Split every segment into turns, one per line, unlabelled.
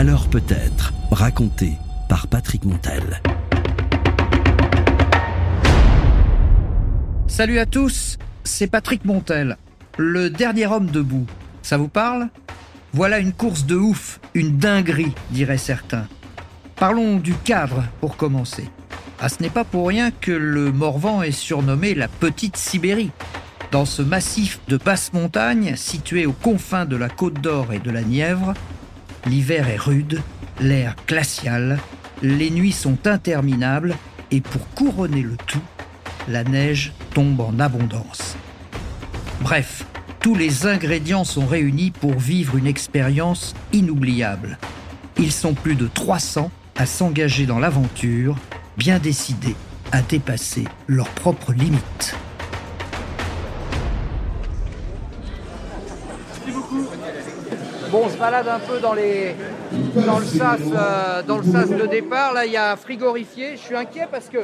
Alors peut-être, raconté par Patrick Montel.
Salut à tous, c'est Patrick Montel, le dernier homme debout. Ça vous parle? Voilà une course de ouf, une dinguerie, diraient certains. Parlons du cadre pour commencer. Ah, ce n'est pas pour rien que le Morvan est surnommé la Petite Sibérie. Dans ce massif de basse montagne, situé aux confins de la Côte d'Or et de la Nièvre, l'hiver est rude, l'air glacial, les nuits sont interminables et pour couronner le tout, la neige tombe en abondance. Bref, tous les ingrédients sont réunis pour vivre une expérience inoubliable. Ils sont plus de 300 à s'engager dans l'aventure, bien décidés à dépasser leurs propres limites. Bon, on se balade un peu dans, les, dans, le sas, euh, dans le sas de départ. Là, il y a frigorifié. Je suis inquiet parce que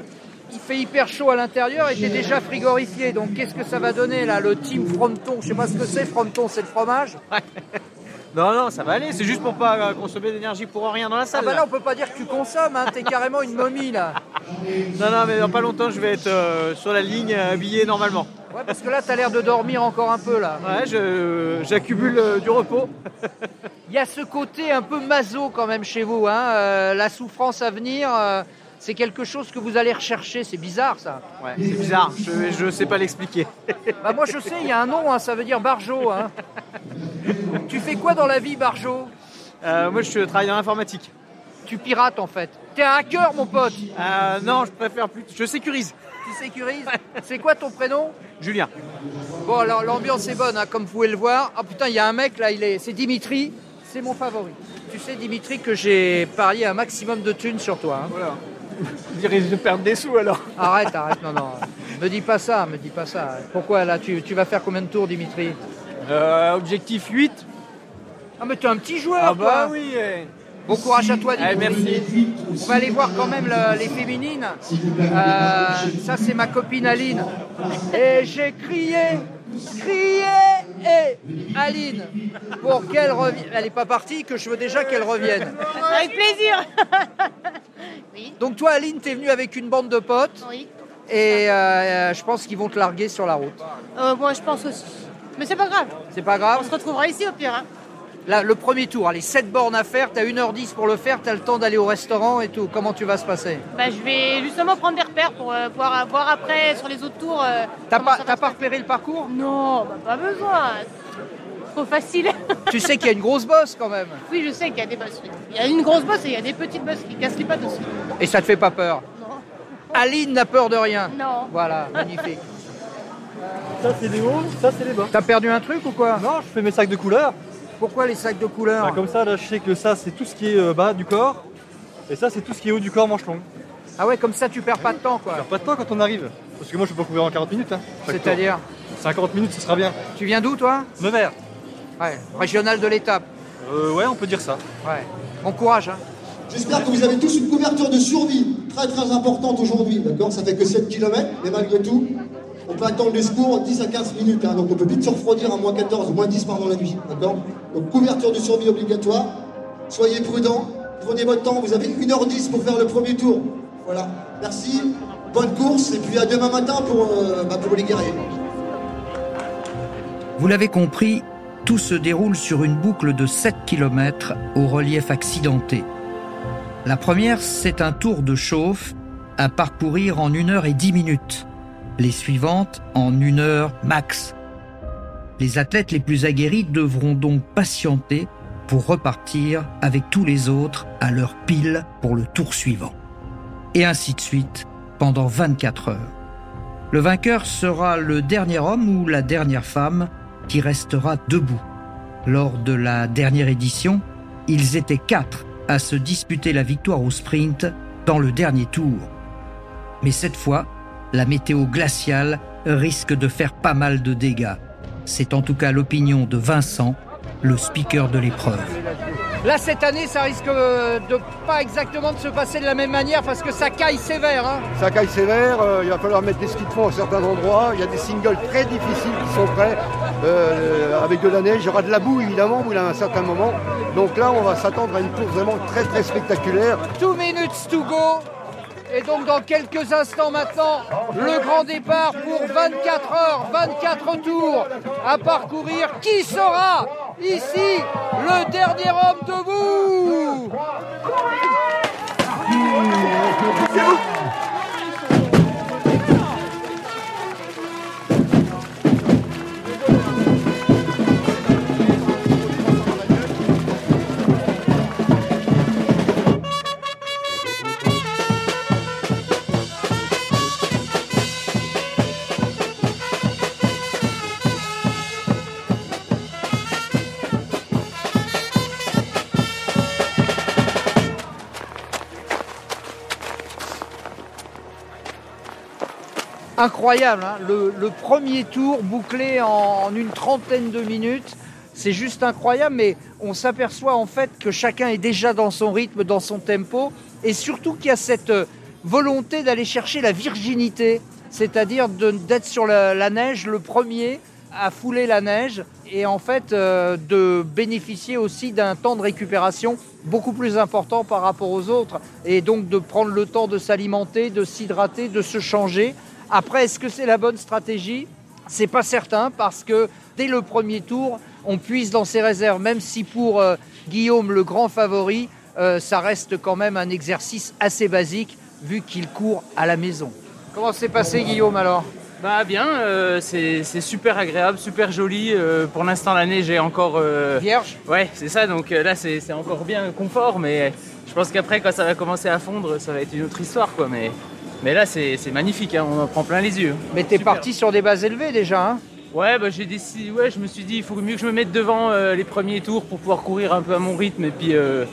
il fait hyper chaud à l'intérieur et c'est déjà frigorifié. Donc, qu'est-ce que ça va donner là Le team Fronton, je sais pas ce que c'est. Fronton, c'est le fromage.
Non, non, ça va aller. C'est juste pour pas euh, consommer d'énergie pour rien dans la
Ah
salle.
bah
là.
on peut pas dire que tu consommes. Hein. T'es carrément une momie là.
Non, non, mais dans pas longtemps, je vais être euh, sur la ligne euh, habillé normalement.
Ouais, parce que là, t'as l'air de dormir encore un peu là.
Ouais, je- j'accumule euh, du repos.
Il y a ce côté un peu maso quand même chez vous. Hein. Euh, la souffrance à venir, c'est quelque chose que vous allez rechercher. C'est bizarre ça.
Ouais, c'est bizarre. Je, je sais pas l'expliquer.
Bah moi je sais, il y a un nom, hein, ça veut dire Barjo. Hein. tu fais quoi dans la vie, Barjo?
Euh, moi, je travaille dans l'informatique.
Tu pirates en fait. T'es un hacker, mon pote.
Euh, non, je préfère plus. Je sécurise.
Tu sécurises? C'est quoi ton prénom?
Julien.
Bon, alors l'ambiance est bonne, hein, comme vous pouvez le voir. Ah putain, il y a un mec là, il est, c'est Dimitri. C'est mon favori. Tu sais, Dimitri, que j'ai parié un maximum de thunes sur toi. hein.
Voilà. Il risque de perdre des sous alors.
Arrête, arrête, non, non. Me dis pas ça, me dis pas ça. Pourquoi là, tu, tu vas faire combien de tours, Dimitri?
Euh, objectif 8.
Ah, mais t'es un petit joueur,
Ah bah
toi.
oui. eh.
Bon courage à toi,
Eh,
Dimitri.
merci.
On va aller voir quand même le- les féminines. Euh, ça, c'est ma copine Aline. Et j'ai crié, crié, et Aline, pour qu'elle revienne. Elle n'est pas partie, que je veux déjà qu'elle revienne.
Avec plaisir. oui,
Donc, toi, Aline, t'es venue avec une bande de potes.
oui.
Et euh, je pense qu'ils vont te larguer sur la route.
Euh, moi, je pense aussi. Mais c'est pas grave.
C'est pas grave.
On se retrouvera ici au pire. hein.
Là, le premier tour, allez, 7 bornes à faire, t'as 1h10 pour le faire, t'as le temps d'aller au restaurant et tout. Comment tu vas se passer?
Bah, je vais justement prendre des repères pour euh, pouvoir voir après sur les autres tours. euh,
T'as pas, t'as pas repéré le parcours?
Non, bah, pas besoin. Trop facile.
Tu sais qu'il y a une grosse bosse quand même.
oui, je sais qu'il y a des bosses. Il y a une grosse bosse et il y a des petites bosses qui cassent les pattes aussi.
Et ça te fait pas peur?
Non.
Aline n'a peur de rien.
Non.
Voilà, magnifique.
Ça c'est les hauts, ça c'est les bas.
T'as perdu un truc ou quoi?
Non, je fais mes sacs de couleurs.
Pourquoi les sacs de couleurs
Bah, comme ça, là, je sais que ça c'est tout ce qui est euh, bas du corps. Et ça c'est tout ce qui est haut du corps, manche longue.
Ah ouais, comme ça tu perds pas de temps quoi.
Alors, pas de temps quand on arrive. Parce que moi je peux pas couvrir en 40 minutes. Hein, chaque
C'est-à-dire?
Tour. 50 minutes, ce sera bien.
Tu viens d'où toi?
Nevers.
Ouais, régional de l'étape.
Euh, ouais, on peut dire ça.
Ouais. Bon courage hein.
J'espère que vous avez tous une couverture de survie très très importante aujourd'hui, d'accord? Ça fait que 7 km, mais malgré tout, on peut attendre les secours 10 à 15 minutes, hein, donc on peut vite se refroidir à moins 14, moins 10 pendant la nuit, d'accord Donc couverture de survie obligatoire, soyez prudents, prenez votre temps, vous avez 1h10 pour faire le premier tour. Voilà, merci, bonne course, et puis à demain matin pour, euh, bah, les guerriers.
Vous l'avez compris, tout se déroule sur une boucle de 7 km au relief accidenté. La première, c'est un tour de chauffe à parcourir en 1 heure et 10 minutes. Les suivantes en 1 heure max. Les athlètes les plus aguerris devront donc patienter pour repartir avec tous les autres à leur pile pour le tour suivant. Et ainsi de suite pendant 24 heures. Le vainqueur sera le dernier homme ou la dernière femme qui restera debout. Lors de la dernière édition, ils étaient quatre à se disputer la victoire au sprint dans le dernier tour. Mais cette fois, la météo glaciale risque de faire pas mal de dégâts. C'est en tout cas l'opinion de Vincent, le speaker de l'épreuve. Là, cette année, ça risque de pas exactement de se passer de la même manière parce que ça caille sévère. hein.
Ça caille sévère, euh, il va falloir mettre des skis de fond à certains endroits. Il y a des singles très difficiles qui sont prêts. euh, avec de la neige. Il y aura de la boue évidemment, bout à un certain moment. Donc là, on va s'attendre à une course vraiment très très spectaculaire.
Two minutes to go. Et donc dans quelques instants maintenant, le grand départ pour 24 heures, 24 tours à parcourir. Qui sera ici le dernier homme debout? Incroyable, hein le, premier tour bouclé en, une trentaine de minutes. C'est juste incroyable, mais on s'aperçoit en fait que chacun est déjà dans son rythme, dans son tempo, et surtout qu'il y a cette volonté d'aller chercher la virginité, c'est-à-dire d'être sur la, la, neige le premier à fouler la neige, et en fait euh, de bénéficier aussi d'un temps de récupération beaucoup plus important par rapport aux autres, et donc de prendre le temps de s'alimenter, de s'hydrater, de se changer. Après, est-ce que c'est la bonne stratégie? C'est pas certain parce que dès le premier tour, on puise dans ses réserves, même si pour euh, Guillaume, le grand favori, euh, ça reste quand même un exercice assez basique vu qu'il court à la maison. Comment s'est passé Guillaume alors?
Bah bien, euh, c'est super agréable, super joli. Euh, pour l'instant, la neige est encore euh...
vierge?
Ouais, c'est ça. Donc là, c'est encore bien confort, mais je pense qu'après, quand ça va commencer à fondre, ça va être une autre histoire, quoi. Mais mais là, c'est magnifique, hein, on en prend plein les yeux.
Mais t'es parti sur des bases élevées déjà, hein
Ouais, bah, j'ai décidé, ouais, je me suis dit, il faut mieux que je me mette devant euh, les premiers tours pour pouvoir courir un peu à mon rythme et puis, euh,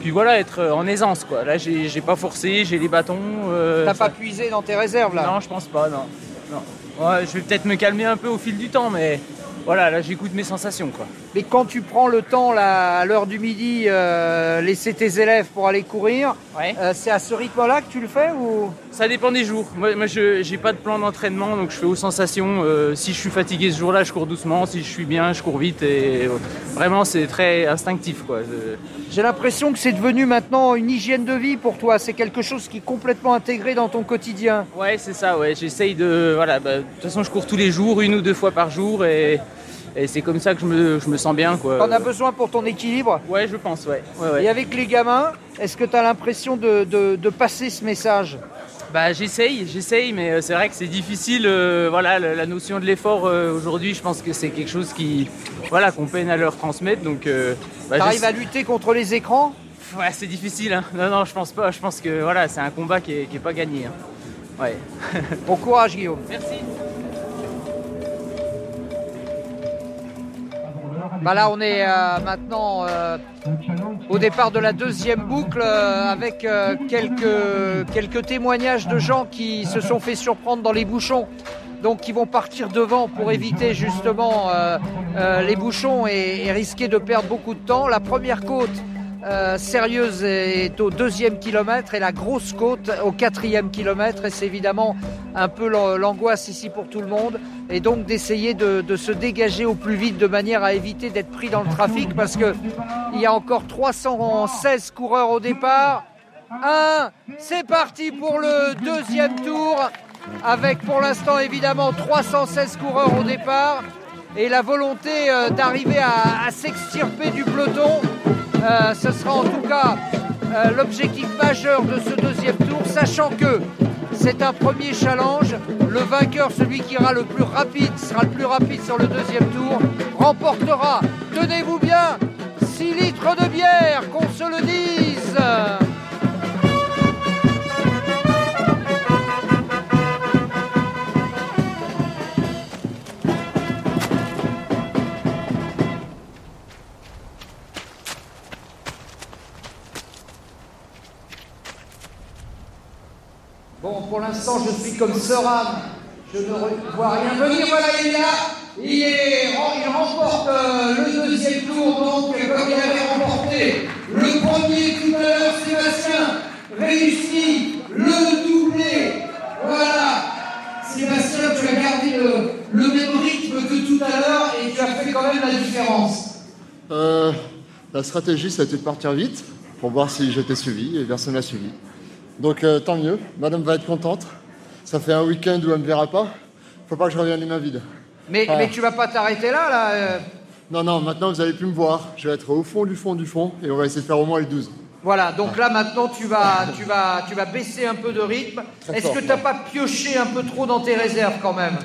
puis voilà, être en aisance. Quoi. Là, j'ai pas forcé, j'ai les bâtons. Euh,
T'as pas puisé dans tes réserves là
Non, je pense pas, non. non. Ouais, je vais peut-être me calmer un peu au fil du temps, mais voilà, là j'écoute mes sensations. Quoi.
Mais quand tu prends le temps là, à l'heure du midi, euh, laisser tes élèves pour aller courir,
ouais.
euh, c'est à ce rythme-là que tu le fais ou?
Ça dépend des jours. Moi, moi je n'ai pas de plan d'entraînement, donc je fais aux sensations. Euh, si je suis fatigué ce jour-là, je cours doucement. Si je suis bien, je cours vite. Et vraiment, c'est très instinctif. quoi.
J'ai l'impression que c'est devenu maintenant une hygiène de vie pour toi. C'est quelque chose qui est complètement intégré dans ton quotidien.
Ouais, c'est ça. Ouais, j'essaye de. Voilà. Bah, de toute façon, je cours tous les jours, une ou deux fois par jour, et et c'est comme ça que je me, je me sens bien. Quoi.
T'en as besoin pour ton équilibre?
Ouais, je pense, ouais. ouais, ouais.
Et avec les gamins, est-ce que tu as l'impression de, de, de, passer ce message?
Bah, J'essaye, j'essaye, mais c'est vrai que c'est difficile. Euh, voilà, la, la, notion de l'effort euh, aujourd'hui, je pense que c'est quelque chose qui, voilà, qu'on peine à leur transmettre. Donc, euh,
bah, T'arrives à lutter contre les écrans?
Ouais, c'est difficile. Hein. Non, non, je pense pas. Je pense que voilà, c'est un combat qui est, qui est pas gagné. Hein. Ouais.
bon courage, Guillaume.
Merci.
Bah là, on est euh, maintenant euh, au départ de la deuxième boucle euh, avec quelques, témoignages de gens qui se sont fait surprendre dans les bouchons. Donc, qui vont partir devant pour éviter justement les bouchons et, risquer de perdre beaucoup de temps. La première côte euh, sérieuse est au deuxième kilomètre et la grosse côte au quatrième kilomètre. Et c'est évidemment un peu l'angoisse ici pour tout le monde. Et donc d'essayer de, se dégager au plus vite de manière à éviter d'être pris dans le trafic. Parce que il y a encore 316 coureurs au départ. Un, c'est parti pour le deuxième tour. Avec pour l'instant évidemment 316 coureurs au départ. Et la volonté euh, d'arriver à s'extirper du peloton. Euh, ce sera en tout cas euh, l'objectif majeur de ce deuxième tour, sachant que c'est un premier challenge. Le vainqueur, celui qui ira le plus rapide, sera le plus rapide sur le deuxième tour, remportera, tenez-vous bien, 6 litres de bière, qu'on se le dise. Pour l'instant, je suis comme Soram. Je ne vois rien venir. Voilà, il est là. Il, remporte euh, le deuxième tour, donc, comme il avait remporté le premier tout à l'heure, Sébastien réussit le doublé. Voilà. Sébastien, tu as gardé le, même rythme que tout à l'heure et tu
euh, la stratégie, ça a été de partir vite pour voir si j'étais suivi et personne n'a suivi. Donc euh, tant mieux, madame va être contente. Ça fait un week-end où elle ne me verra pas. Faut pas que je revienne les mains vides.
Mais,
Ah.
mais tu vas pas t'arrêter là, là euh,
Non, non, maintenant vous allez plus me voir. Je vais être au fond du fond du fond et on va essayer de faire au moins les 12.
Voilà, donc là maintenant tu vas, tu vas, tu vas baisser un peu de rythme. Est-ce que t'as pas pioché un peu trop dans tes réserves quand même?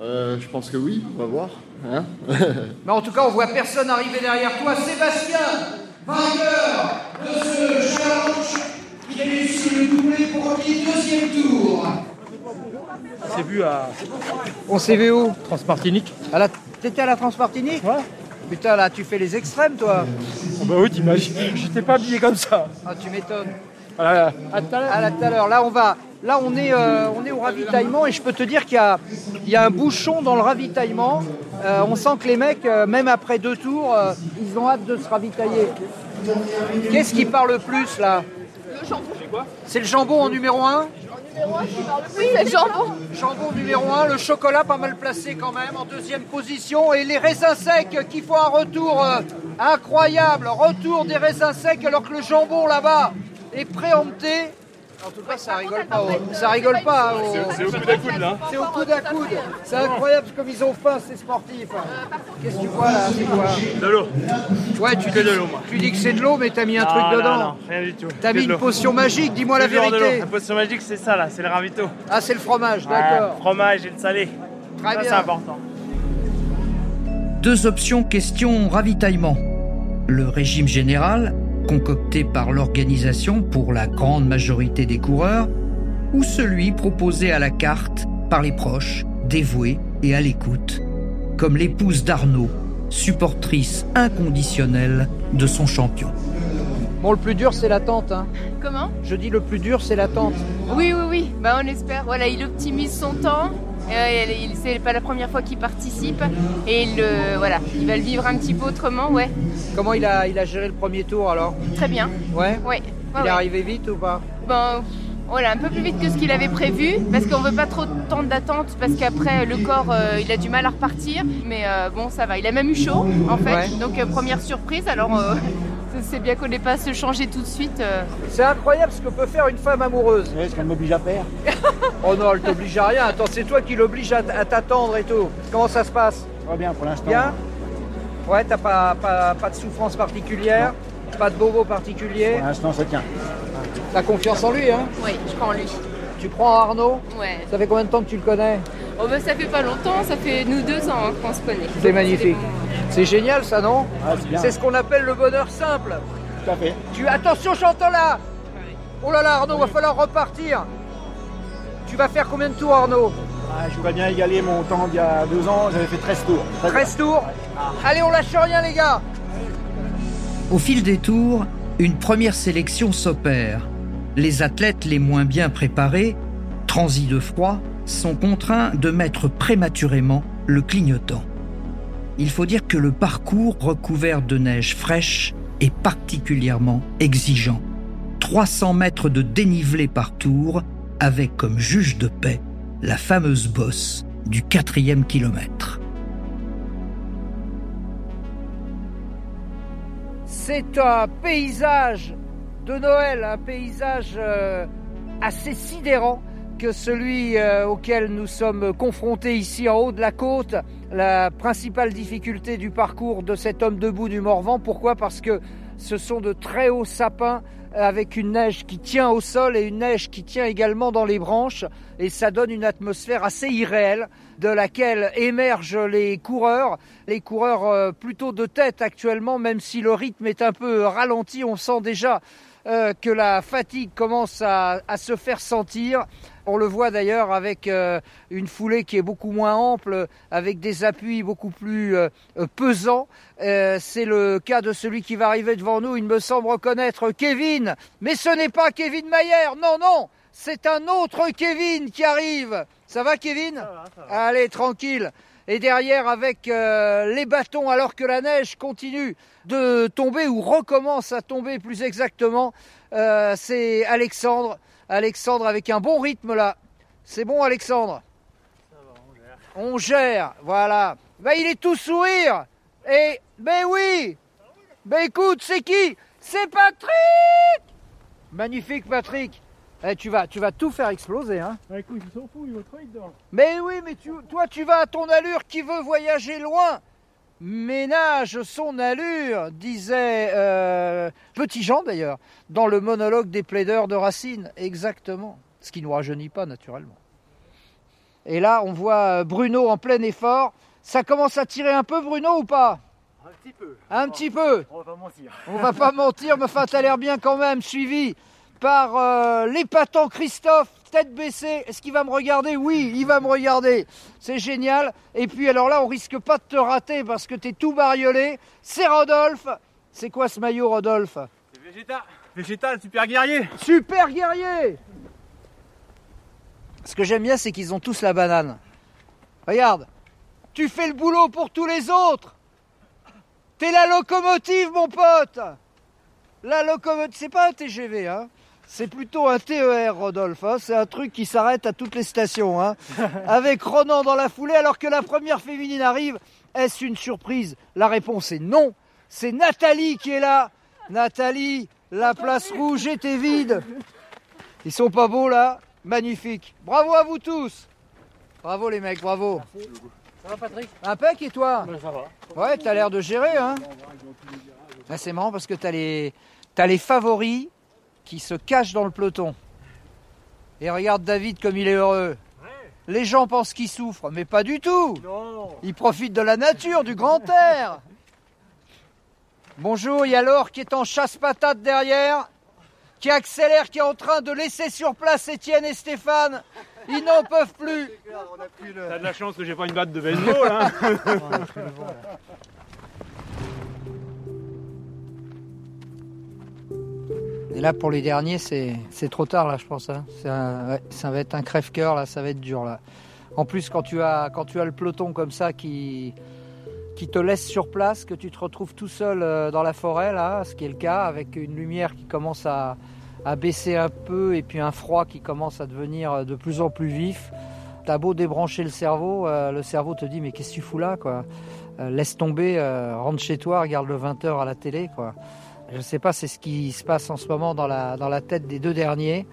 Euh, je pense que oui, on va voir. Hein
Mais en tout cas, on voit personne arriver derrière toi. Sébastien, vainqueur de ce challenge, il a réussi le doublé pour le deuxième tour.
C'est vu à
On s'est vu où
Transmartinique.
à la... T'étais à la Transmartinique
Ouais.
Putain, là, tu fais les extrêmes, toi.
Oh bah oui, t'imagines. J'étais pas habillé comme ça.
Ah, tu m'étonnes.
À, à tout à l'heure.
Là, tout à l'heure. Là, on va. Là, on est, euh, on est au ravitaillement et je peux te dire qu'il y a, il y a un bouchon dans le ravitaillement. Euh, on sent que les mecs, euh, même après deux tours, euh, ils ont hâte de se ravitailler. Qu'est-ce qui parle le plus là?
Le jambon.
C'est le jambon en numéro 1
Oui, c'est le jambon.
Jambon numéro 1, le chocolat pas mal placé quand même en deuxième position et les raisins secs qui font un retour euh, incroyable, retour des raisins secs alors que le jambon là-bas est préempté. En tout cas, ça rigole pas. au- Ça rigole pas. au-
C'est au coup d'un coude là.
C'est au coude à coude. C'est incroyable comme ils ont faim ces sportifs. Qu'est-ce que tu vois là C'est quoi
De l'eau.
Ouais, tu dis,
de l'eau, moi.
tu dis que c'est de l'eau, mais t'as mis un truc dedans.
non, rien du tout.
T'as mis une potion magique. Dis-moi la vérité.
La potion magique, c'est ça là, c'est le ravito.
Ah, c'est le fromage,
Ouais,
d'accord.
fromage et le salé.
Très
ça,
bien.
c'est important.
Deux options question ravitaillement. Le régime général, concocté par l'organisation pour la grande majorité des coureurs, ou celui proposé à la carte par les proches, dévoués et à l'écoute, comme l'épouse d'Arnaud, supportrice inconditionnelle de son champion.
Bon, le plus dur, c'est l'attente. Hein.
Comment?
Je dis le plus dur, c'est l'attente.
Oui, oui, oui. Bah, on espère. Voilà, il optimise son temps. Euh, c'est pas la première fois qu'il participe et il, euh, voilà, il va le vivre un petit peu autrement, ouais.
Comment il a, il a géré le premier tour alors
Très bien.
Ouais
Ouais.
Il est
ouais.
arrivé vite ou pas
Ben, voilà, un peu plus vite que ce qu'il avait prévu, parce qu'on veut pas trop de temps d'attente, parce qu'après le corps, euh, il a du mal à repartir. Mais euh, bon, ça va. Il a même eu chaud, en fait.
Ouais.
Donc euh, première surprise. Alors, c'est bien qu'on n'ait pas à se changer tout de suite. euh.
C'est incroyable ce que peut faire une femme amoureuse.
ce qu'elle m'oblige à faire?
Oh non, elle t'oblige à rien. Attends, c'est toi qui l'oblige à, t'attendre et tout. Comment ça se passe?
Très bien pour l'instant.
Bien? Ouais, t'as pas, pas, pas de souffrance particulière? Pas de bobo particulier
l'instant, ça tient.
T'as confiance en lui, hein?
Oui, je crois en lui.
Tu crois en Arnaud?
Ouais.
Ça fait combien de temps que tu le connais?
Oh, ben, ça fait pas longtemps, ça fait nous deux ans hein, qu'on se connaît.
C'est magnifique. C'est génial ça, non
Ah, c'est
ce qu'on appelle le bonheur simple.
Tout à fait.
Tu attention, j'entends là. Oh là là, Arnaud, va falloir repartir. Tu vas faire combien de tours, Arnaud
Ah, je voudrais bien égaler mon temps d'il y a deux ans, j'avais fait 13 tours. Très bien.
13 tours. Allez, on lâche rien, les gars.
Au fil des tours, une première sélection s'opère. Les athlètes les moins bien préparés, transis de froid, sont contraints de mettre prématurément le clignotant. Il faut dire que le parcours recouvert de neige fraîche est particulièrement exigeant. 300 mètres de dénivelé par tour, avec comme juge de paix la fameuse bosse du quatrième kilomètre.
C'est un paysage de Noël, un paysage euh, assez sidérant que celui euh, auquel nous sommes confrontés ici en haut de la côte. La principale difficulté du parcours de cet homme debout du Morvan, pourquoi? Parce que ce sont de très hauts sapins avec une neige qui tient au sol et une neige qui tient également dans les branches et ça donne une atmosphère assez irréelle de laquelle émergent les coureurs, les coureurs euh, plutôt de tête actuellement même si le rythme est un peu ralenti, on sent déjà euh, que la fatigue commence à se faire sentir. On le voit d'ailleurs avec euh, une foulée qui est beaucoup moins ample, avec des appuis beaucoup plus euh, euh, pesants. C'est le cas de celui qui va arriver devant nous. Il me semble reconnaître Kevin, mais ce n'est pas Kevin Mayer. Non, non, c'est un autre Kevin qui arrive. Ça va, Kevin? Allez, tranquille. Et derrière, avec euh, les bâtons, alors que la neige continue de tomber ou recommence à tomber plus exactement, euh, c'est Alexandre. Alexandre avec un bon rythme là. C'est bon, Alexandre? On gère. voilà. Ben, il est tout sourire. Et, ben oui, Ben écoute, c'est qui? C'est Patrick Magnifique Patrick Eh, tu, vas, tu vas tout faire exploser, hein
Bah écoute, il s'en fout, il va trop vite dedans.
Mais oui, mais tu, toi tu vas à ton allure, qui veut voyager loin Ménage son allure, disait euh, Petit Jean d'ailleurs, dans le monologue des plaideurs de Racine, exactement. Ce qui ne nous rajeunit pas naturellement. Et là, on voit Bruno en plein effort. Ça commence à tirer un peu, Bruno, ou pas?
Un petit peu.
Un petit peu.
On va pas mentir.
On va pas mentir, mais enfin, t'as l'air bien quand même, suivi par euh, l'épatant Christophe, tête baissée. Est-ce qu'il va me regarder? Oui, il va me regarder. C'est génial. Et puis, alors là, on risque pas de te rater parce que t'es tout bariolé. C'est Rodolphe. C'est quoi ce maillot, Rodolphe?
C'est végétal. Végétal, super guerrier.
Super guerrier Ce que j'aime bien, c'est qu'ils ont tous la banane. Regarde, tu fais le boulot pour tous les autres. T'es la locomotive, mon pote. La locomotive, c'est pas un TGV, hein. C'est plutôt un TER, Rodolphe. hein. C'est un truc qui s'arrête à toutes les stations, hein. Avec Ronan dans la foulée, alors que la première féminine arrive. Est-ce une surprise? La réponse est non. C'est Nathalie qui est là. Nathalie, la place rouge était vide. Ils sont pas beaux là Magnifique. Bravo à vous tous. Bravo les mecs, bravo.
Ça va Patrick?
Impec et toi?
Ça va.
Ouais, t'as l'air de gérer, hein Là, c'est marrant parce que t'as les, t'as les favoris qui se cachent dans le peloton. Et regarde David comme il est heureux. Les gens pensent qu'il souffre, mais pas du tout.
Non.
Il profite de la nature, du grand air. Bonjour, il y a Laure qui est en chasse-patate derrière, qui accélère, qui est en train de laisser sur place Étienne et Stéphane. Ils n'en peuvent plus.
T'as de la chance que j'ai pas une batte de baseball, hein.
Et là, pour les derniers, c'est trop tard, là, je pense. hein. Ça va être un crève-cœur, là, ça va être dur, là. En plus, quand tu as, quand tu as le peloton comme ça qui, qui te laisse sur place, que tu te retrouves tout seul euh, dans la forêt, là, ce qui est le cas, avec une lumière qui commence à, à baisser un peu et puis un froid qui commence à devenir euh, de plus en plus vif. T'as beau débrancher le cerveau, euh, le cerveau te dit mais qu'est-ce que tu fous là quoi? Laisse tomber, rentre chez toi, regarde le 20h à la télé quoi. Je ne sais pas, c'est ce qui se passe en ce moment dans la, dans la tête des deux derniers,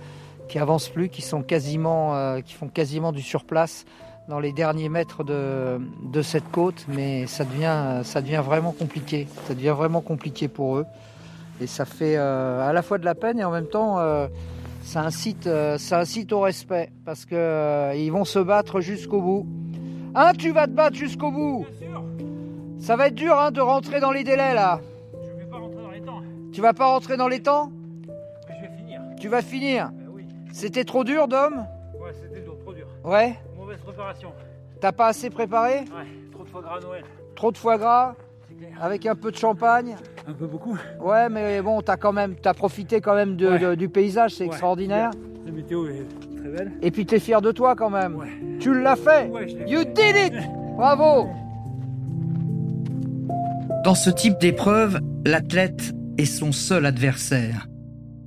qui avancent plus, qui sont quasiment, euh, qui font quasiment du surplace dans les derniers mètres de, de cette côte, mais ça devient, ça devient vraiment compliqué. Ça devient vraiment compliqué pour eux. Et ça fait euh, à la fois de la peine et en même temps, euh, ça, incite, ça incite au respect, parce que euh, ils vont se battre jusqu'au bout. Hein, tu vas te battre jusqu'au bout Ça va être dur hein, de rentrer dans les délais là. Tu vas pas rentrer dans les temps
Mais je vais finir.
Tu vas finir
Ben oui.
C'était trop dur, Dom
Ouais, c'était dur, trop dur.
Ouais
Mauvaise préparation.
T'as pas assez préparé
Ouais, trop de foie gras à Noël.
Trop de foie gras Avec un peu de champagne
Un peu beaucoup.
Ouais, mais bon, t'as quand même, t'as profité quand même de-
Ouais.
de- du paysage, c'est
Ouais,
extraordinaire.
La météo est très belle.
Et puis t'es fier de toi quand même.
Ouais.
Tu l'as fait
Ouais, je l'ai
You did it Bravo
Dans ce type d'épreuve, l'athlète est son seul adversaire.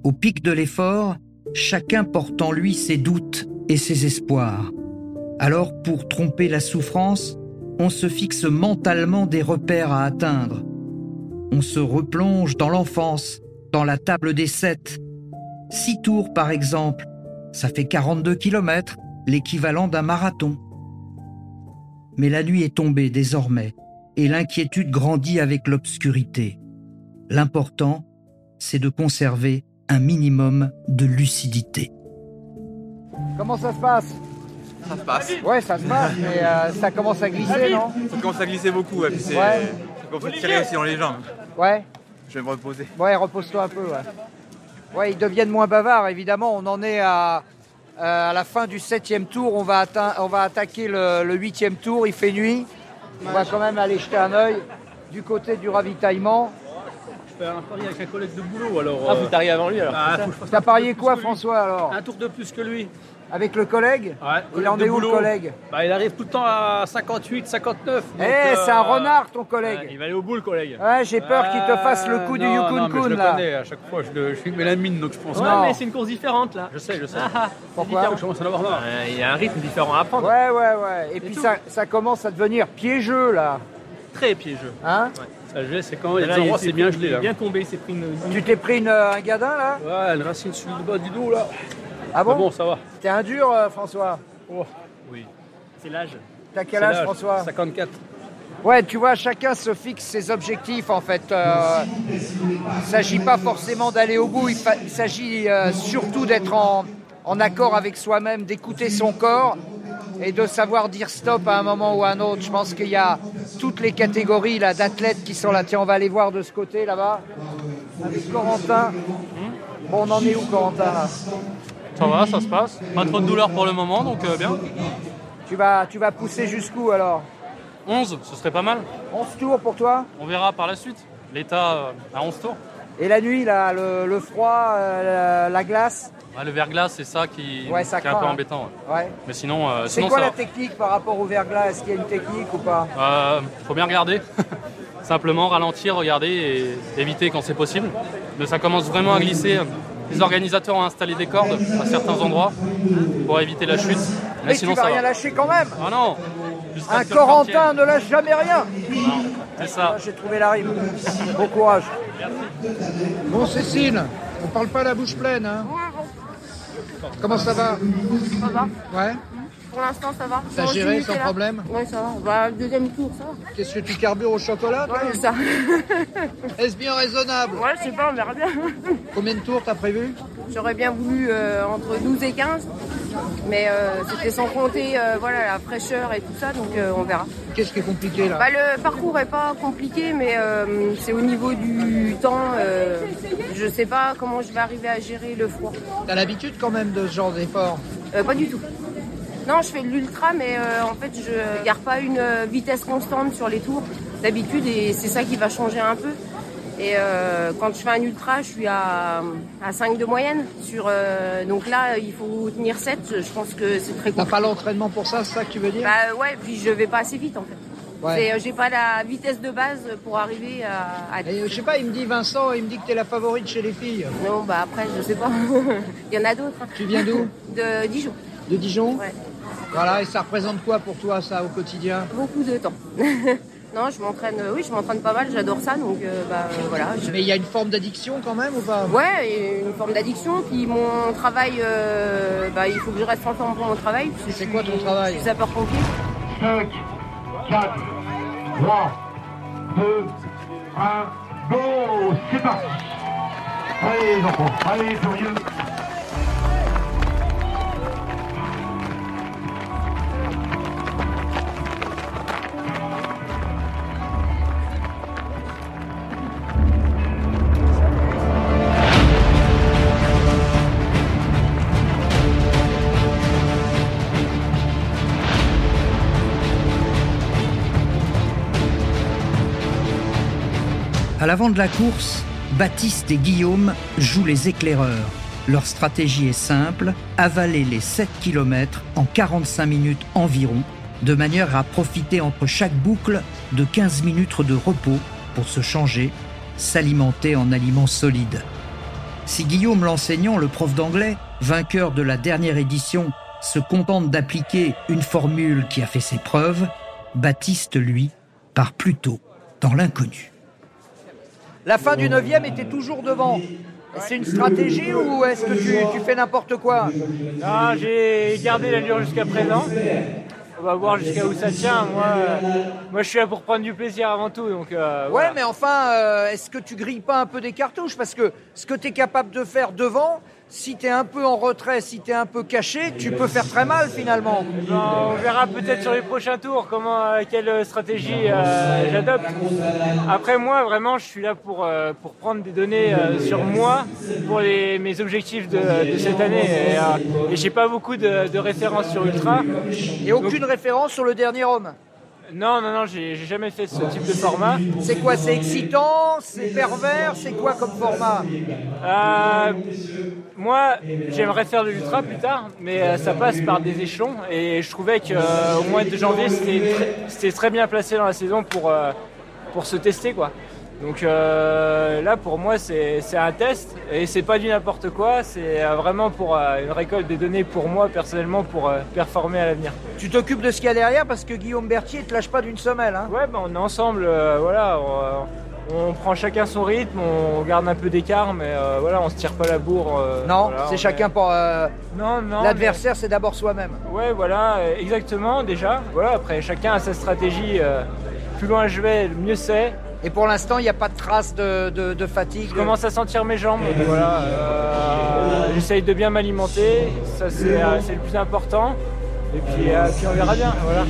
Au pic de l'effort, chacun porte en lui ses doutes et ses espoirs. Alors, pour tromper la souffrance, on se fixe mentalement des repères à atteindre. On se replonge dans l'enfance, dans la table des sept. Six tours, par exemple, ça fait 42 kilomètres, l'équivalent d'un marathon. Mais la nuit est tombée désormais et l'inquiétude grandit avec l'obscurité. L'important, c'est de conserver un minimum de lucidité.
Comment ça se passe?
Ça se passe.
Ouais, ça se passe, mais euh, ça commence à glisser, non?
Ça commence à glisser beaucoup, et puis c'est.
Ouais.
Il faut tirer aussi dans les jambes.
Ouais
Je vais me reposer.
Ouais, repose-toi un peu, ouais. Ouais, ils deviennent moins bavards, évidemment. On en est à, euh, à la fin du septième tour. On va, atteint- on va attaquer le, le huitième tour. Il fait nuit. On va quand même aller jeter un œil du côté du ravitaillement.
Fais un pari avec un collègue de boulot alors.
Ah, vous t'arrivez avant lui alors
Ah,
T'as parié quoi. François, alors
Un tour de plus que lui.
Avec le collègue
Ouais,
Il
collègue
en
de
est où, le
boulot.
collègue
bah, Il arrive tout le temps à 58, 59.
Eh,
donc,
c'est un
euh,
renard, ton
ouais,
collègue.
il va aller au bout, le collègue.
Ouais, j'ai peur qu'il te fasse le coup du
non,
Yukon
non, mais je
Kun,
le
là.
connais, à chaque fois, je, le, je lui mets la mine, donc je pense.
Ouais,
Non.
mais
c'est une course différente là. Je sais, je sais.
Pourquoi
Je commence à en avoir marre.
Il y a un rythme différent à prendre.
Ouais, ouais, ouais. Et puis ça, ça commence à devenir piégeux, là.
Très piégeux.
Hein
Ouais.
Gelé, c'est quand c'est bien gelé là.
bien tombé, il s'est pris une.
Tu t'es pris une, euh, un gadin là
Ouais, une racine sur le bas du dos là.
Ah bon
Mais bon, ça va.
T'es un dur, euh, François
Oui. C'est l'âge.
T'as quel
C'est
âge, François
54.
Ouais, tu vois, chacun se fixe ses objectifs en fait. Euh, il ne s'agit pas forcément d'aller au bout, il, s'agit euh, surtout d'être en, en accord avec soi-même, d'écouter son corps et de savoir dire stop à un moment ou à un autre. Je pense qu'il y a toutes les catégories là, d'athlètes qui sont là. Tiens, on va aller voir de ce côté là-bas avec Corentin. Bon, on en est où, Corentin là?
Ça va, ça se passe. Pas trop de douleur pour le moment, donc euh, bien.
tu vas, tu vas pousser jusqu'où alors?
11, ce serait pas mal.
11 tours pour toi?
On verra par la suite. L'état euh, à 11 tours.
Et la nuit, là, le, le froid, euh, la, la glace?
Ouais, le verglas, c'est ça qui,
Ouais, ça
qui est un peu
hein.
embêtant. ouais.
Ouais.
Mais sinon, euh,
C'est
sinon
quoi
ça
la technique par rapport au verglas? Est-ce qu'il y a une technique ou pas?
Euh, faut bien regarder. Simplement ralentir, regarder et éviter quand c'est possible. Mais ça commence vraiment à glisser. Les organisateurs ont installé des cordes à certains endroits pour éviter la chute. Mais,
Mais
sinon
tu vas
ça
rien
va.
lâcher quand même
Ah non
Un Corentin ne lâche jamais rien.
C'est ça.
J'ai trouvé la rime. Bon courage. Bon Cécile, on parle pas la bouche pleine, hein Comment ça va?
Ça va.
Ouais
Pour l'instant, ça va. Sans
géré sans
là.
problème?
Oui, ça va. Bah, deuxième tour, ça va.
Qu'est-ce que tu carbures au chocolat
Ouais, c'est ça.
Est-ce bien raisonnable?
Ouais, je sais pas, on verra bien.
Combien de tours t'as prévu?
J'aurais bien voulu euh, entre 12 et 15. Mais euh, c'était sans compter euh, voilà, la fraîcheur et tout ça, donc on verra.
Qu'est-ce qui est compliqué là?
Bah, le parcours est pas compliqué, mais c'est au niveau du temps. je sais pas comment je vais arriver à gérer le froid.
T'as l'habitude quand même de ce genre d'effort?
Pas du tout. Non, je fais de l'ultra, mais euh, en fait, je garde pas une euh, vitesse constante sur les tours d'habitude, et c'est ça qui va changer un peu. Et euh, quand je fais un ultra, je suis à, à 5 de moyenne. Sur, euh, donc là, il faut tenir 7. Je pense que c'est très
T'as pas l'entraînement pour ça, c'est ça que tu veux dire?
Bah ouais, puis je vais pas assez vite en fait.
Ouais.
J'ai pas la vitesse de base pour arriver à. à...
Et je sais pas, il me dit Vincent, il me dit que t'es la favorite chez les filles.
Non, bah après, je sais pas. il y en a d'autres. hein.
Tu viens d'où?
De Dijon.
De Dijon?
Ouais.
Voilà, et ça représente quoi pour toi ça au quotidien?
Beaucoup de temps. non, je m'entraîne, euh, oui, je m'entraîne pas mal, j'adore ça, donc euh, bah, euh, voilà. je-
Mais il y a une forme d'addiction quand même ou pas?
Ouais, une forme d'addiction. Puis mon travail, euh, bah, il faut que je reste en forme pour mon travail.
C'est quoi ton travail?
Je suis sapeur-pompier.
5, 4, 3, 2, 1, go C'est parti Allez les enfants, allez furieux
À l'avant de la course, Baptiste et Guillaume jouent les éclaireurs. Leur stratégie est simple, avaler les 7 km en 45 minutes environ, de manière à profiter entre chaque boucle de 15 minutes de repos pour se changer, s'alimenter en aliments solides. Si Guillaume l'enseignant, le prof d'anglais, vainqueur de la dernière édition, se contente d'appliquer une formule qui a fait ses preuves, Baptiste, lui, part plutôt dans l'inconnu.
La fin du 9 était toujours devant. C'est une stratégie ou est-ce que tu, tu fais n'importe quoi
Non, j'ai gardé l'allure jusqu'à présent. On va voir jusqu'à où ça tient. Moi, euh, moi, je suis là pour prendre du plaisir avant tout. Donc, euh,
Ouais,
voilà.
mais enfin, euh, est-ce que tu grilles pas un peu des cartouches? Parce que ce que tu es capable de faire devant, si tu es un peu en retrait, si tu es un peu caché, tu peux faire très mal finalement.
On verra peut-être sur les prochains tours comment, euh, quelle stratégie euh, j'adopte. Après moi, vraiment, je suis là pour, euh, pour prendre des données sur moi pour les, mes objectifs de, de cette année. Et, et j'ai pas beaucoup de, de références sur Ultra.
Et aucune référence sur le dernier homme
Non, non, non, j'ai jamais fait ce type de format.
C'est quoi C'est excitant C'est pervers C'est quoi comme format?
Euh, moi, j'aimerais faire de l'ultra plus tard, mais euh, ça passe par des échelons et je trouvais qu'au mois de janvier, c'était très, bien placé dans la saison pour, euh, pour se tester. quoi. Donc euh, là, pour moi, c'est un test et c'est pas du n'importe quoi, c'est euh, vraiment pour euh, une récolte des données pour moi personnellement pour euh, performer à l'avenir.
Tu t'occupes de ce qu'il y a derrière parce que Guillaume Berthier te lâche pas d'une semelle. Hein
Ouais, bah, on est ensemble, voilà, on prend chacun son rythme, on garde un peu d'écart, mais voilà, on se tire pas la bourre.
Non,
voilà,
c'est chacun
est-
pour.
Non, non.
L'adversaire, c'est d'abord soi-même.
Ouais, voilà, exactement, déjà. Voilà, après, chacun a sa stratégie. plus loin je vais, mieux c'est.
Et pour l'instant, il n'y a pas de trace de, de- de fatigue.
Je commence à sentir mes jambes. Voilà, euh, j'essaye de bien m'alimenter, ça c'est euh, le plus important. Et puis, euh, puis on verra bien. Voilà.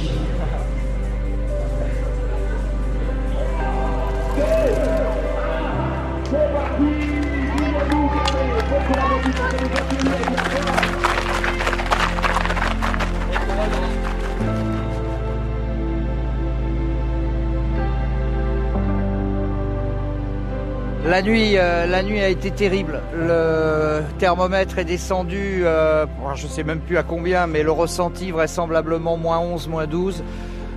La nuit, euh, la nuit a été terrible. Le thermomètre est descendu, euh, je ne sais même plus à combien, mais le ressenti vraisemblablement moins 11, moins 12.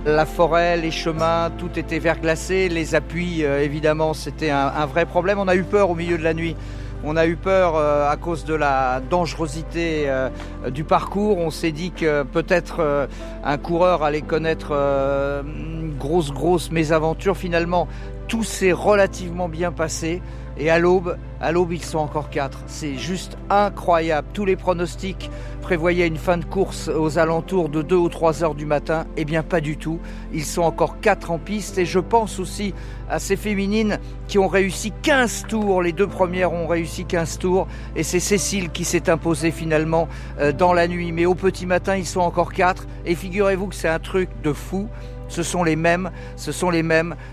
La forêt, les chemins, tout était verglacé. Les appuis, euh, évidemment, c'était un, un vrai problème. On a eu peur au milieu de la nuit. On a eu peur à cause de la dangerosité du parcours. On s'est dit que peut-être un coureur allait connaître une grosse, grosse mésaventure. Finalement, tout s'est relativement bien passé. Et à l'aube, à l'aube, ils sont encore quatre. C'est juste incroyable. Tous les pronostics prévoyaient une fin de course aux alentours de 2 ou 3 heures du matin. Eh bien, pas du tout. Ils sont encore quatre en piste. Et je pense aussi à ces féminines qui ont réussi 15 tours. Les deux premières ont réussi 15 tours. Et c'est Cécile qui s'est imposée finalement euh, dans la nuit. Mais au petit matin, ils sont encore quatre. Et figurez-vous que c'est un truc de fou. Ce sont les mêmes,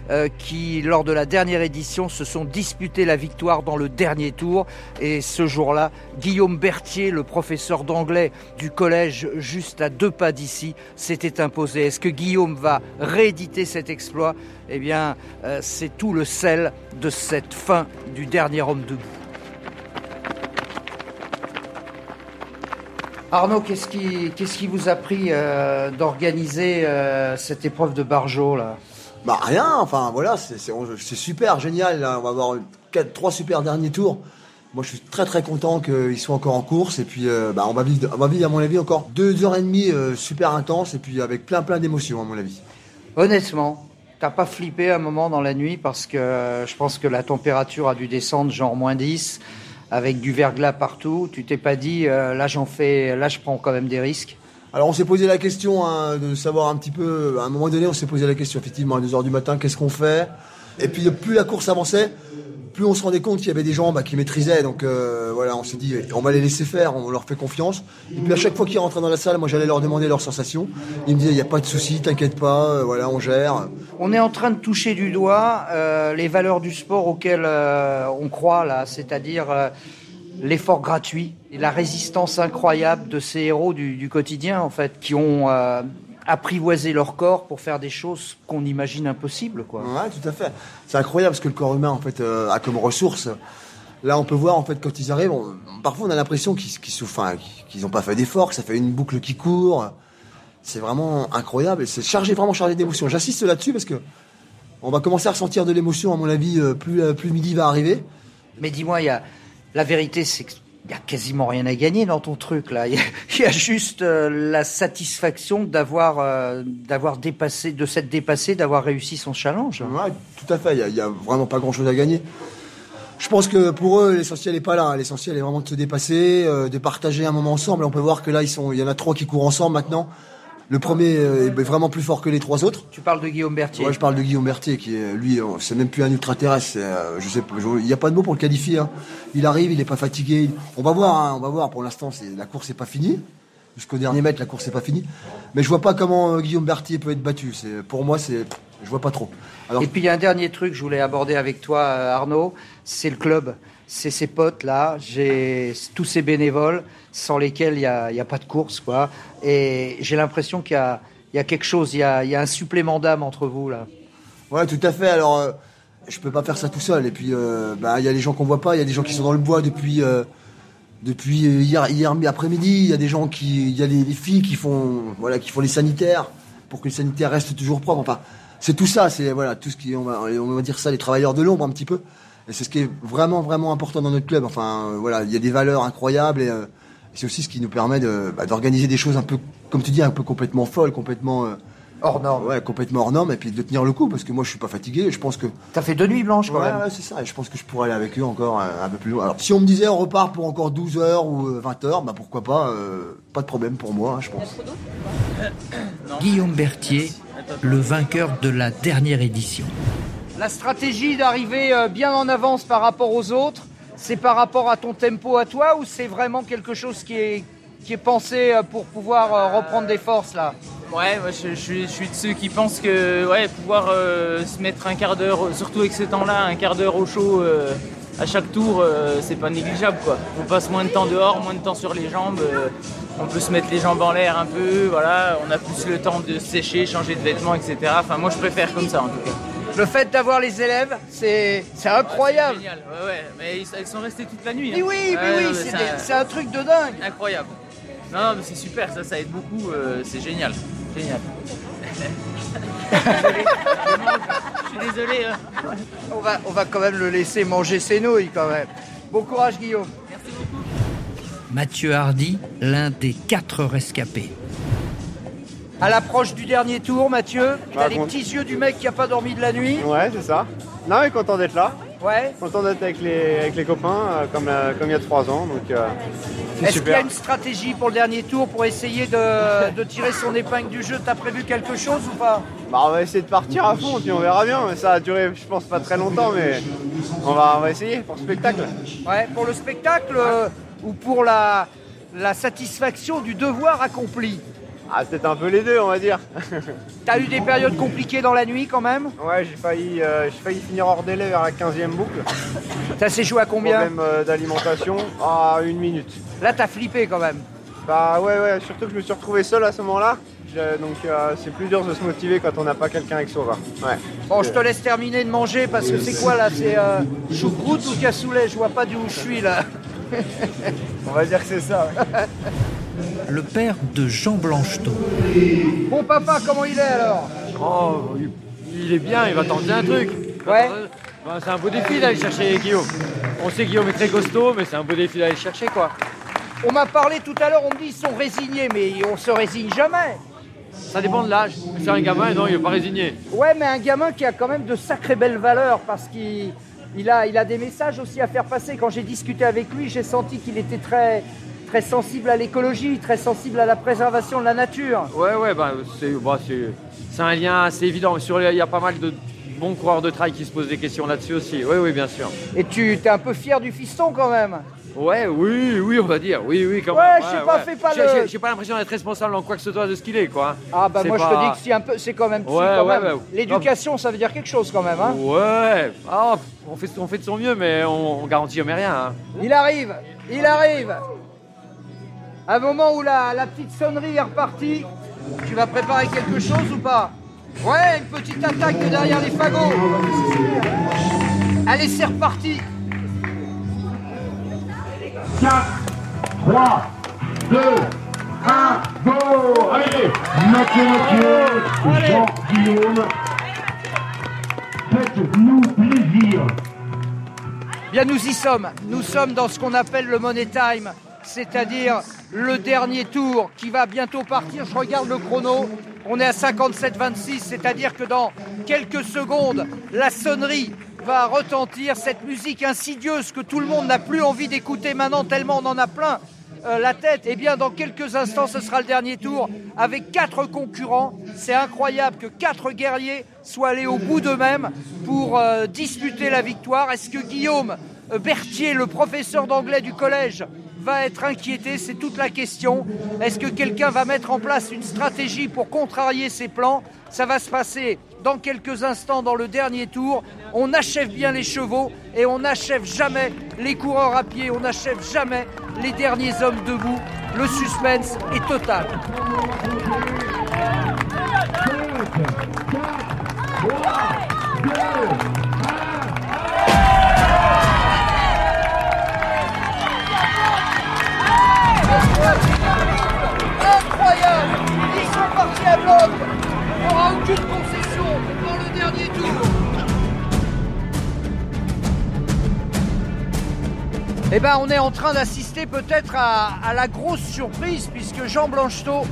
euh, qui, lors de la dernière édition, se sont disputés la victoire dans le dernier tour. Et ce jour-là, Guillaume Berthier, le professeur d'anglais du collège juste à deux pas d'ici, s'était imposé. Est-ce que Guillaume va rééditer cet exploit? Eh bien, euh, c'est tout le sel de cette fin du dernier homme debout. Arnaud, qu'est-ce qui, qu'est-ce qui vous a pris euh, d'organiser euh, cette épreuve de Barjot là?
Bah rien, enfin voilà, c'est c'est- c'est super, génial. là. On va avoir quatre, trois super derniers tours. Moi, je suis très très content qu'ils soient encore en course. Et puis, euh, bah, on, va vivre, on va vivre, à mon avis, encore deux heures et demie super intenses. Et puis, avec plein plein d'émotions, à mon avis.
Honnêtement, t'as pas flippé un moment dans la nuit parce que je pense que la température a dû descendre genre moins 10 avec du verglas partout. Tu t'es pas dit euh, là j'en fais, là je prends quand même des risques.
Alors, on s'est posé la question hein, de savoir un petit peu. À un moment donné, on s'est posé la question, effectivement, à 2 heures du matin, qu'est-ce qu'on fait? Et puis, plus la course avançait, plus on se rendait compte qu'il y avait des gens bah, qui maîtrisaient. Donc, euh, voilà, on s'est dit, on va les laisser faire, on leur fait confiance. Et puis, à chaque fois qu'ils rentraient dans la salle, moi, j'allais leur demander leurs sensations. Ils me disaient, il n'y a pas de souci, t'inquiète pas, euh, voilà, on gère.
On est en train de toucher du doigt euh, les valeurs du sport auxquelles on croit là, c'est-à-dire l'effort gratuit et la résistance incroyable de ces héros du quotidien en fait, qui ont apprivoisé leur corps pour faire des choses qu'on imagine impossibles quoi.
Ouais, tout à fait. C'est incroyable ce que le corps humain en fait euh, a comme ressource. Là, on peut voir en fait quand ils arrivent, on- parfois on a l'impression qu'ils souffrent, qu'ils n'ont pas fait d'efforts, que ça fait une boucle qui court. C'est vraiment incroyable et c'est chargé, vraiment chargé d'émotions. J'insiste là-dessus parce que on va commencer à ressentir de l'émotion, à mon avis, euh, plus, euh, plus midi va arriver.
Mais dis-moi, il y a la vérité, c'est qu'il y a quasiment rien à gagner dans ton truc là. Il y a, il juste euh, la satisfaction d'avoir euh, d'avoir dépassé, de s'être dépassé, d'avoir réussi son challenge.
Ouais, tout à fait. Il y a- il vraiment pas grand-chose à gagner. Je pense que pour eux, l'essentiel n'est pas là. L'essentiel est vraiment de se dépasser, euh, de partager un moment ensemble. On peut voir que là, il y en a trois qui courent ensemble maintenant. Le premier euh, est vraiment plus fort que les trois autres.
Tu parles de Guillaume Berthier.
Moi, je parle de Guillaume Berthier, qui est, lui, euh, c'est même plus un ultra-terrestre. euh, je sais, il n'y a pas de mot pour le qualifier. hein. Il arrive, il n'est pas fatigué. On va voir, hein, on va voir. Pour l'instant, c'est, la course n'est pas finie. Jusqu'au dernier mètre, la course n'est pas finie. Mais je vois pas comment euh, Guillaume Berthier peut être battu. C'est, pour moi, c'est, je vois pas trop. Alors,
Et puis il y a un dernier truc que je voulais aborder avec toi, euh, Arnaud, c'est le club. C'est ces potes là, j'ai tous ces bénévoles sans lesquels il n'y a, a pas de course. quoi. Et j'ai l'impression qu'il y y a quelque chose, il y a, il y a un supplément d'âme entre vous là.
Ouais, tout à fait. Alors, euh, je peux pas faire ça tout seul. Et puis, euh, bah, il y a les gens qu'on voit pas. Il y a des gens qui sont dans le bois depuis euh, depuis hier, hier après-midi. Il y a des gens qui, il y a les filles qui font, voilà, qui font les sanitaires pour que les sanitaires restent toujours propres. Enfin, c'est tout ça. C'est voilà, tout ce qui, on va, on va dire ça, les travailleurs de l'ombre un petit peu. Et c'est ce qui est vraiment, vraiment important dans notre club. Enfin, euh, voilà, il y a des valeurs incroyables et euh, c'est aussi ce qui nous permet de, bah, d'organiser des choses un peu, comme tu dis, un peu complètement folles, complètement, euh, Hors norme. Ouais, complètement hors norme, et puis de tenir le coup, parce que moi je suis pas fatigué, je pense que.
T'as fait deux nuits blanches quand
Ouais,
même.
ouais, c'est ça, et je pense que je pourrais aller avec eux encore un, un peu plus loin. Alors, si on me disait on repart pour encore 12 heures ou euh, 20 heures, bah pourquoi pas, euh, pas de problème pour moi, hein, je pense.
Guillaume Berthier, le vainqueur de la dernière édition.
La stratégie d'arriver euh, bien en avance par rapport aux autres, c'est par rapport à ton tempo à toi ou c'est vraiment quelque chose qui est, pensé euh, pour pouvoir euh, reprendre des forces là?
Ouais, moi, je, suis, de ceux qui pensent que ouais, pouvoir se mettre un quart d'heure, surtout avec ce temps-là, un quart d'heure au chaud à chaque tour, c'est pas négligeable quoi. On passe moins de temps dehors, moins de temps sur les jambes, on peut se mettre les jambes en l'air un peu, voilà, on a plus le temps de sécher, changer de vêtements, etc. Enfin, moi je préfère comme ça en tout cas.
Le fait d'avoir les élèves, c'est incroyable.
C'est génial, ouais, ouais, mais ils, ils sont restés toute la nuit.
Mais
hein.
oui, mais
Ouais,
oui,
non,
c'est un truc de dingue.
Incroyable. Non, non, mais c'est super, ça, ça aide beaucoup, euh, c'est génial. Génial. Je suis désolé. hein.
On va, on va quand même le laisser manger ses nouilles quand même. Bon courage Guillaume.
Mathieu Hardy, l'un des quatre rescapés.
À l'approche du dernier tour, Mathieu, t'as
Bah,
les petits yeux du mec qui a pas dormi de la nuit.
Ouais, c'est ça. Non, mais content d'être là.
Ouais.
Content d'être avec les, avec les copains, euh, comme, euh, comme il y a trois ans. Donc, euh, c'est
Est-ce qu'il y a une stratégie pour le dernier tour pour essayer de, de tirer son épingle du jeu? T'as prévu quelque chose ou pas?
Bah, on va essayer de partir à fond, puis on verra bien. Mais ça a duré, je pense, pas très longtemps, mais on va, on va essayer pour le spectacle.
Ouais, pour le spectacle ou pour la, la satisfaction du devoir accompli?
Ah, peut-être un peu les deux, on va dire.
T'as eu des périodes compliquées dans la nuit quand même?
Ouais, j'ai failli, euh, j'ai failli finir hors délai vers la 15e boucle.
Ça s'est joué à combien?
Problème euh, d'alimentation à une minute.
Là, t'as flippé quand même.
Bah ouais, ouais, surtout que je me suis retrouvé seul à ce moment-là. Je- Donc euh, c'est plus dur de se motiver quand on n'a pas quelqu'un avec soi. Ouais.
Bon, je te laisse terminer de manger parce que c'est quoi là? C'est euh, choucroute ou cassoulet? Je vois pas d'où je suis là.
On va dire que c'est ça.
Le père de Jean Blanchetot.
Bon papa, comment il est alors?
Oh, il- il est bien, il va tenter un truc.
Ouais.
Ben, c'est un beau défi d'aller chercher Guillaume. On sait que Guillaume est très costaud, mais c'est un beau défi d'aller chercher quoi.
On m'a parlé tout à l'heure, on me dit ils sont résignés, mais on se résigne jamais.
Ça dépend de l'âge. C'est un gamin, non, il n'est pas résigné.
Ouais, mais un gamin qui a quand même de sacrées belles valeurs parce qu'il il a, il a des messages aussi à faire passer. Quand j'ai discuté avec lui, j'ai senti qu'il était très, très sensible à l'écologie, très sensible à la préservation de la nature.
Ouais, ouais, bah, c'est bah, un lien assez évident. Sur il y a pas mal de bons coureurs de trail qui se posent des questions là-dessus aussi. Oui, oui, bien sûr.
Et tu es un peu fier du fiston quand même.
Ouais, oui, oui, on va dire. Oui, oui, quand
Ouais,
même.
je sais pas, fais pas le-
j'ai- pas l'impression d'être responsable en quoi que ce soit de ce qu'il est, quoi.
Ah bah moi je te dis que c'est un peu, c'est quand même, si,
Ouais,
quand
ouais,
même.
ouais.
L'éducation, ça veut dire quelque chose quand même. Hein.
Ouais, Ah, on, fait, on fait de son mieux, mais on, on garantit jamais rien. hein.
Il arrive, il arrive. Un moment où la, la petite sonnerie est repartie. Tu vas préparer quelque chose ou pas? Ouais, une petite attaque de derrière les fagots. Allez, c'est reparti.
4, 3, 2, 1, go Allez Mathieu Mathieu, Jean Guillaume, faites-nous plaisir
Bien, nous y sommes. Nous sommes dans ce qu'on appelle le Money Time, c'est-à-dire le dernier tour qui va bientôt partir. Je regarde le chrono. On est à 57-26, c'est-à-dire que dans quelques secondes, la sonnerie va retentir cette musique insidieuse que tout le monde n'a plus envie d'écouter maintenant tellement on en a plein euh, la tête. Eh bien, dans quelques instants, ce sera le dernier tour avec quatre concurrents. C'est incroyable que quatre guerriers soient allés au bout d'eux-mêmes pour euh, disputer la victoire. Est-ce que Guillaume euh, Berthier, le professeur d'anglais du collège, va être inquiété C'est toute la question. Est-ce que quelqu'un va mettre en place une stratégie pour contrarier ses plans? Ça va se passer dans quelques instants dans le dernier tour. On achève bien les chevaux et on n'achève jamais les coureurs à pied. On n'achève jamais les derniers hommes debout. Le suspense est total. Eh ben, on est en train d'assister peut-être à, la grosse surprise puisque Jean Blanchetot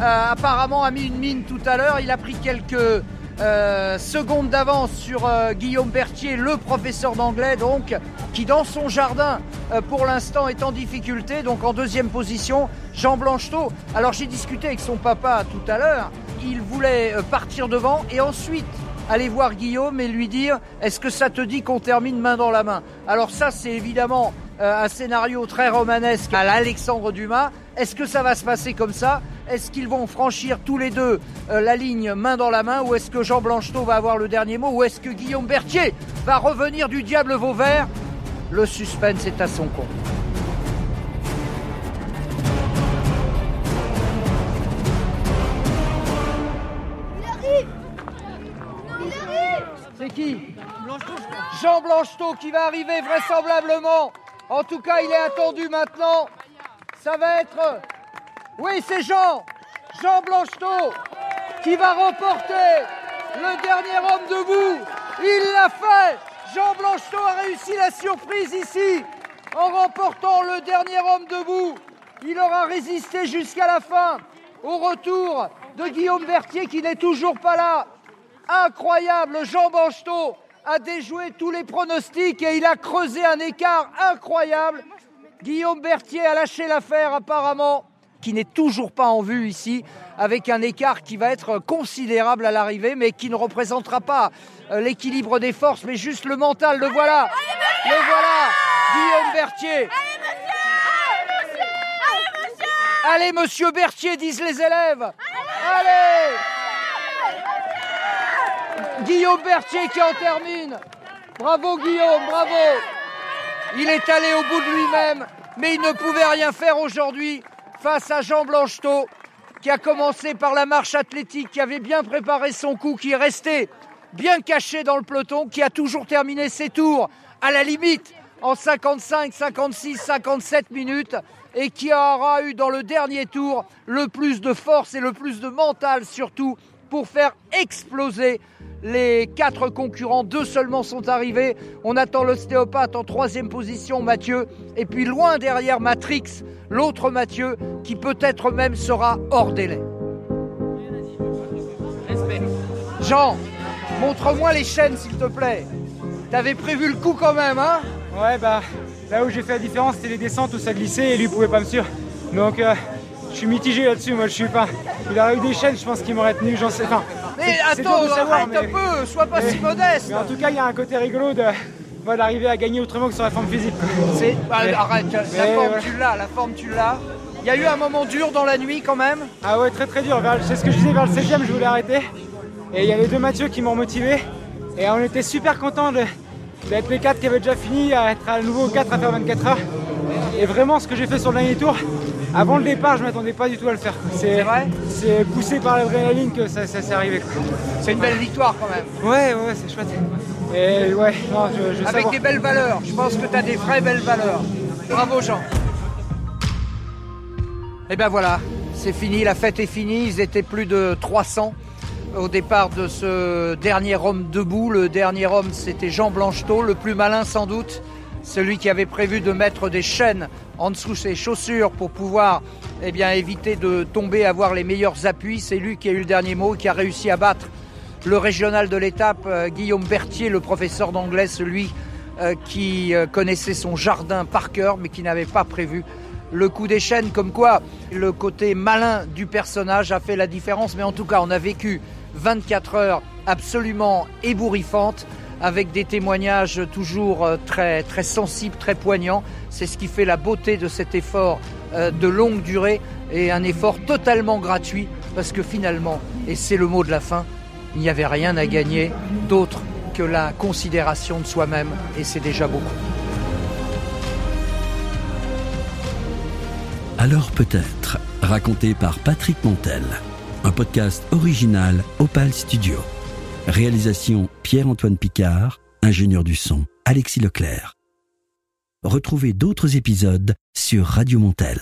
euh, apparemment a mis une mine tout à l'heure. Il a pris quelques euh, secondes d'avance sur euh, Guillaume Berthier, le professeur d'anglais, donc, qui dans son jardin, euh, pour l'instant, est en difficulté. Donc en deuxième position, Jean Blanchetot. Alors j'ai discuté avec son papa tout à l'heure. Il voulait partir devant et ensuite aller voir Guillaume et lui dire est-ce que ça te dit qu'on termine main dans la main? Alors ça, c'est évidemment un scénario très romanesque à l'Alexandre Dumas. Est-ce que ça va se passer comme ça? Est-ce qu'ils vont franchir tous les deux euh, la ligne main dans la main Ou est-ce que Jean Blanchetot va avoir le dernier mot Ou est-ce que Guillaume Berthier va revenir du diable Vauvert? Le suspense est à son compte. C'est qui? Jean Blanchetot qui va arriver vraisemblablement. En tout cas, il est attendu maintenant. Ça va être. Oui, c'est Jean Jean Blanchetot qui va remporter le dernier homme debout. Il l'a fait Jean Blanchetot a réussi la surprise ici en remportant le dernier homme debout. Il aura résisté jusqu'à la fin au retour de Guillaume Berthier qui n'est toujours pas là. Incroyable, Jean Blanchetot a déjoué tous les pronostics et il a creusé un écart incroyable. Guillaume Berthier a lâché l'affaire apparemment, qui n'est toujours pas en vue ici, avec un écart qui va être considérable à l'arrivée, mais qui ne représentera pas euh, l'équilibre des forces, mais juste le mental. Le voilà, le voilà, Guillaume Berthier. Allez, monsieur Berthier, disent les élèves. Allez Guillaume Berthier qui en termine. Bravo Guillaume, bravo. Il est allé au bout de lui-même, mais il ne pouvait rien faire aujourd'hui face à Jean Blanchetot, qui a commencé par la marche athlétique, qui avait bien préparé son coup, qui est resté bien caché dans le peloton, qui a toujours terminé ses tours à la limite en 55, 56, 57 minutes et qui aura eu dans le dernier tour le plus de force et le plus de mental surtout pour faire exploser les quatre concurrents. Deux seulement sont arrivés. On attend l'ostéopathe en troisième position, Mathieu. Et puis loin derrière, Matrix, l'autre Mathieu, qui peut-être même sera hors délai. Jean, montre-moi les chaînes, s'il te plaît. T'avais prévu le coup quand même, hein?
Ouais, bah là où j'ai fait la différence, c'était les descentes où ça glissait et lui pouvait pas me suivre. Donc euh, je suis mitigé là-dessus, moi je suis pas. Il aurait eu des chaînes, je pense qu'il m'aurait tenu, j'en sais. Enfin,
Mais
c'est dur
attends,
savoir,
arrête un
mais-
peu, sois pas
mais-
si modeste.
Mais en tout cas, il y a un côté rigolo de bah, d'arriver à gagner autrement que sur la forme physique.
C'est- bah,
Mais-
arrête, la
mais
forme
voilà.
tu l'as, la forme tu l'as. Il y a eu un moment dur dans la nuit quand même.
Ah ouais, très très dur. C'est ce que je disais vers le 16e, je voulais arrêter. Et il y a les deux Mathieu qui m'ont motivé. Et on était super contents d'être les quatre qui avaient déjà fini, à être à nouveau 4 à faire 24 heures. Et vraiment, ce que j'ai fait sur le dernier tour, avant le départ, je m'attendais pas du tout à le faire. C'est
vrai
C'est poussé par l'adrénaline que ça, ça s'est arrivé.
C'est une belle victoire quand même.
Ouais, ouais, ouais, c'est chouette. Et ouais, non, je, je
Avec des belles valeurs. Je pense que tu as des vraies belles valeurs. Bravo Jean. Et ben voilà, c'est fini, la fête est finie. Ils étaient plus de 300 au départ de ce dernier homme debout. Le dernier homme, c'était Jean Blanchetot, le plus malin sans doute. Celui qui avait prévu de mettre des chaînes en dessous ses chaussures pour pouvoir eh éviter de tomber, avoir les meilleurs appuis. C'est lui qui a eu le dernier mot, qui a réussi à battre le régional de l'étape, euh, Guillaume Berthier, le professeur d'anglais, celui euh, qui euh, connaissait son jardin par cœur, mais qui n'avait pas prévu le coup des chaînes, comme quoi le côté malin du personnage a fait la différence. Mais en tout cas, on a vécu 24 heures absolument ébouriffantes, avec des témoignages toujours euh, très, sensibles, très poignants. C'est ce qui fait la beauté de cet effort euh, de longue durée et un effort totalement gratuit, parce que finalement, et c'est le mot de la fin, il n'y avait rien à gagner d'autre que la considération de soi-même, et c'est déjà beaucoup.
Alors peut-être, raconté par Patrick Montel. Un podcast original Opal Studio. Réalisation Pierre-Antoine Picard, ingénieur du son Alexis Leclerc. Retrouvez d'autres épisodes sur Radio Montel.